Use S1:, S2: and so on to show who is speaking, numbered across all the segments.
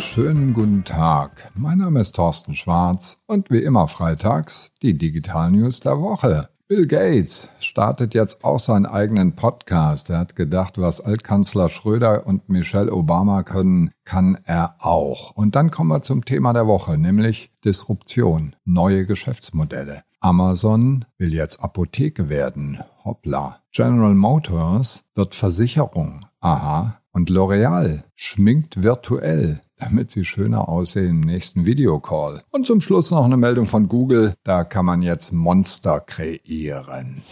S1: schönen guten Tag. Mein Name ist Thorsten Schwarz und wie immer freitags die Digital News der Woche. Bill Gates startet jetzt auch seinen eigenen Podcast. Er hat gedacht, was Altkanzler Schröder und Michelle Obama können, kann er auch. Und dann kommen wir zum Thema der Woche, nämlich Disruption, neue Geschäftsmodelle. Amazon will jetzt Apotheke werden. Hoppla. General Motors wird Versicherung. Aha. Und L'Oreal schminkt virtuell, damit sie schöner aussehen im nächsten Videocall. Und zum Schluss noch eine Meldung von Google. Da kann man jetzt Monster kreieren.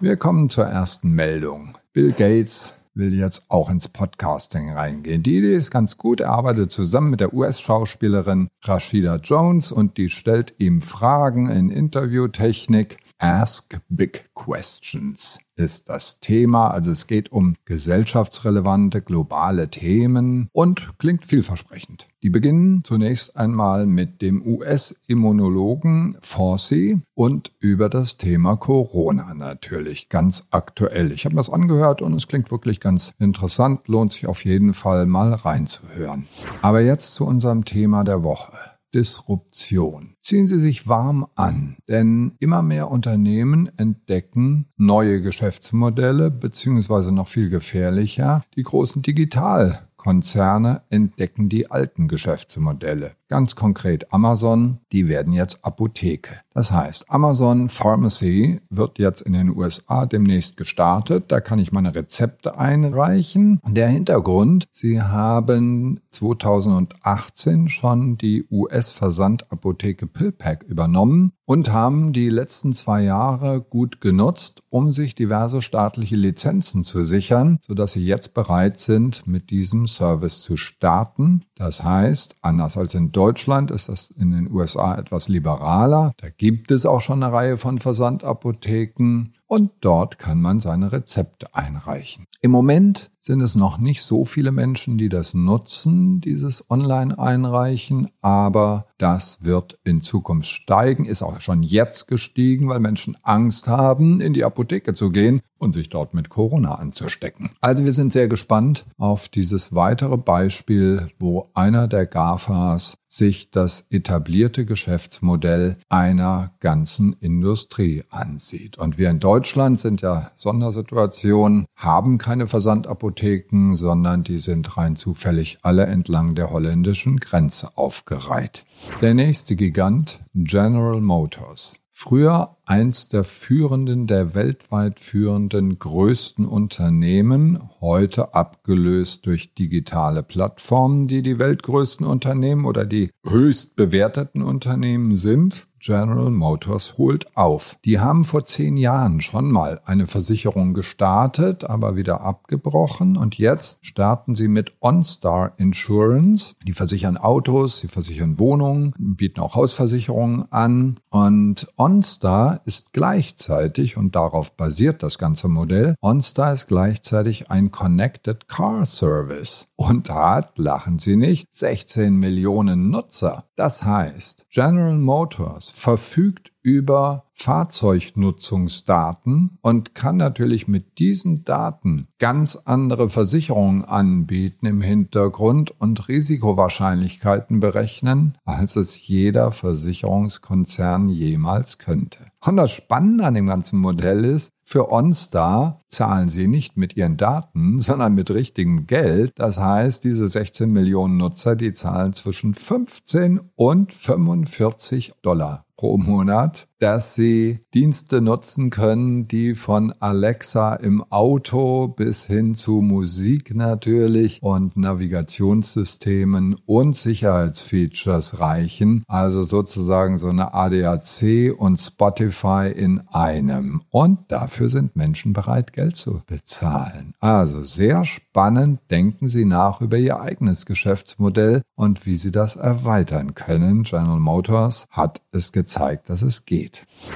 S1: Wir kommen zur ersten Meldung. Bill Gates will jetzt auch ins Podcasting reingehen. Die Idee ist ganz gut. Er arbeitet zusammen mit der US-Schauspielerin Rashida Jones und die stellt ihm Fragen in Interviewtechnik. Ask Big Questions ist das Thema. Also es geht um gesellschaftsrelevante globale Themen und klingt vielversprechend. Die beginnen zunächst einmal mit dem US-Immunologen Fauci und über das Thema Corona natürlich ganz aktuell. Ich habe das angehört und es klingt wirklich ganz interessant, lohnt sich auf jeden Fall mal reinzuhören. Aber jetzt zu unserem Thema der Woche. Disruption. Ziehen Sie sich warm an, denn immer mehr Unternehmen entdecken neue Geschäftsmodelle, beziehungsweise noch viel gefährlicher, die großen Digital Konzerne entdecken die alten Geschäftsmodelle. Ganz konkret Amazon, die werden jetzt Apotheke. Das heißt, Amazon Pharmacy wird jetzt in den USA demnächst gestartet. Da kann ich meine Rezepte einreichen. Der Hintergrund, sie haben 2018 schon die US-Versandapotheke PillPack übernommen und haben die letzten zwei Jahre gut genutzt, um sich diverse staatliche Lizenzen zu sichern, sodass sie jetzt bereit sind, mit diesem Service zu starten. Das heißt, anders als in Deutschland ist das in den USA etwas liberaler. Da gibt es auch schon eine Reihe von Versandapotheken und dort kann man seine Rezepte einreichen. Im Moment sind es noch nicht so viele Menschen, die das nutzen, dieses Online-Einreichen, aber das wird in Zukunft steigen, ist auch schon jetzt gestiegen, weil Menschen Angst haben, in die Apotheke zu gehen und sich dort mit Corona anzustecken. Also wir sind sehr gespannt auf dieses weitere Beispiel, wo einer der GAFAs sich das etablierte Geschäftsmodell einer ganzen Industrie ansieht. Und wir in Deutschland sind ja Sondersituation, haben keine Versandapotheken, sondern die sind rein zufällig alle entlang der holländischen Grenze aufgereiht. Der nächste Gigant, General Motors. Früher eins der führenden, der weltweit führenden größten Unternehmen, heute abgelöst durch digitale Plattformen, die die weltgrößten Unternehmen oder die höchst bewerteten Unternehmen sind. General Motors holt auf. Die haben vor zehn Jahren schon mal eine Versicherung gestartet, aber wieder abgebrochen und jetzt starten sie mit OnStar Insurance. Die versichern Autos, sie versichern Wohnungen, bieten auch Hausversicherungen an und OnStar ist gleichzeitig, und darauf basiert das ganze Modell, OnStar ist gleichzeitig ein Connected Car Service und hat, lachen Sie nicht, 16 Millionen Nutzer. Das heißt, General Motors verfügt über Fahrzeugnutzungsdaten und kann natürlich mit diesen Daten ganz andere Versicherungen anbieten im Hintergrund und Risikowahrscheinlichkeiten berechnen, als es jeder Versicherungskonzern jemals könnte. Und das Spannende an dem ganzen Modell ist, für OnStar zahlen sie nicht mit ihren Daten, sondern mit richtigem Geld. Das heißt, diese 16 Millionen Nutzer, die zahlen zwischen 15 und 45 Dollar pro Monat, dass sie Dienste nutzen können, die von Alexa im Auto bis hin zu Musik natürlich und Navigationssystemen und Sicherheitsfeatures reichen. Also sozusagen so eine ADAC und Spotify in einem. Und dafür sind Menschen bereit, Geld zu bezahlen. Also sehr spannend. Denken Sie nach über Ihr eigenes Geschäftsmodell und wie Sie das erweitern können. General Motors hat es gezeigt dass es geht.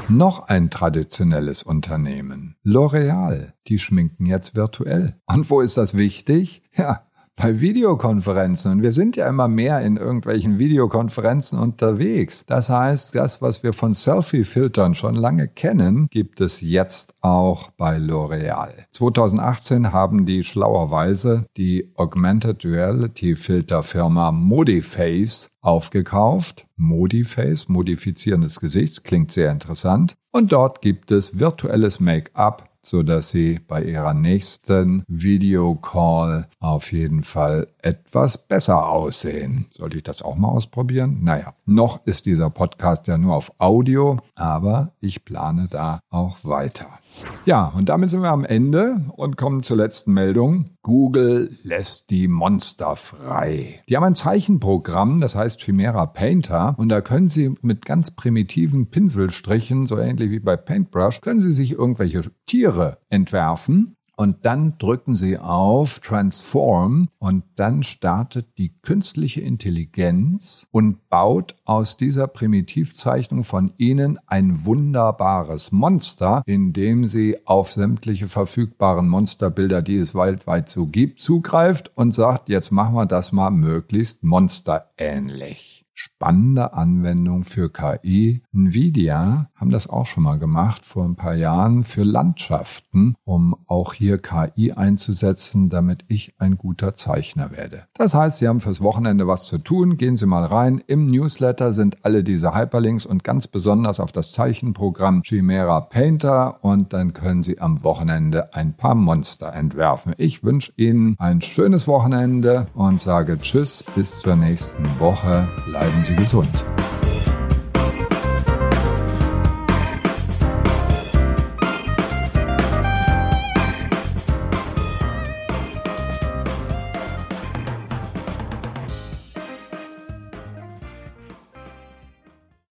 S1: Noch ein traditionelles Unternehmen, L'Oreal, die schminken jetzt virtuell. Und wo ist das wichtig? Ja, bei Videokonferenzen. Und wir sind ja immer mehr in irgendwelchen Videokonferenzen unterwegs. Das heißt, das, was wir von Selfie-Filtern schon lange kennen, gibt es jetzt auch bei L'Oreal. 2018 haben die schlauerweise die Augmented Reality Filterfirma Modiface aufgekauft. Modiface, modifizierendes Gesicht, klingt sehr interessant. Und dort gibt es virtuelles Make-up so dass Sie bei Ihrer nächsten Videocall auf jeden Fall etwas besser aussehen. Sollte ich das auch mal ausprobieren? Naja, noch ist dieser Podcast ja nur auf Audio, aber ich plane da auch weiter. Ja, und damit sind wir am Ende und kommen zur letzten Meldung. Google lässt die Monster frei. Die haben ein Zeichenprogramm, das heißt Chimera Painter, und da können Sie mit ganz primitiven Pinselstrichen, so ähnlich wie bei Paintbrush, können Sie sich irgendwelche Tiere entwerfen und dann drücken Sie auf Transform und dann startet die künstliche Intelligenz und baut aus dieser Primitivzeichnung von Ihnen ein wunderbares Monster, indem sie auf sämtliche verfügbaren Monsterbilder, die es weltweit so gibt, zugreift und sagt, jetzt machen wir das mal möglichst monsterähnlich spannende Anwendung für KI. Nvidia haben das auch schon mal gemacht vor ein paar Jahren für Landschaften, um auch hier KI einzusetzen, damit ich ein guter Zeichner werde. Das heißt, Sie haben fürs Wochenende was zu tun. Gehen Sie mal rein. Im Newsletter sind alle diese Hyperlinks und ganz besonders auf das Zeichenprogramm Chimera Painter und dann können Sie am Wochenende ein paar Monster entwerfen. Ich wünsche Ihnen ein schönes Wochenende und sage Tschüss bis zur nächsten Woche. Bleiben Sie gesund.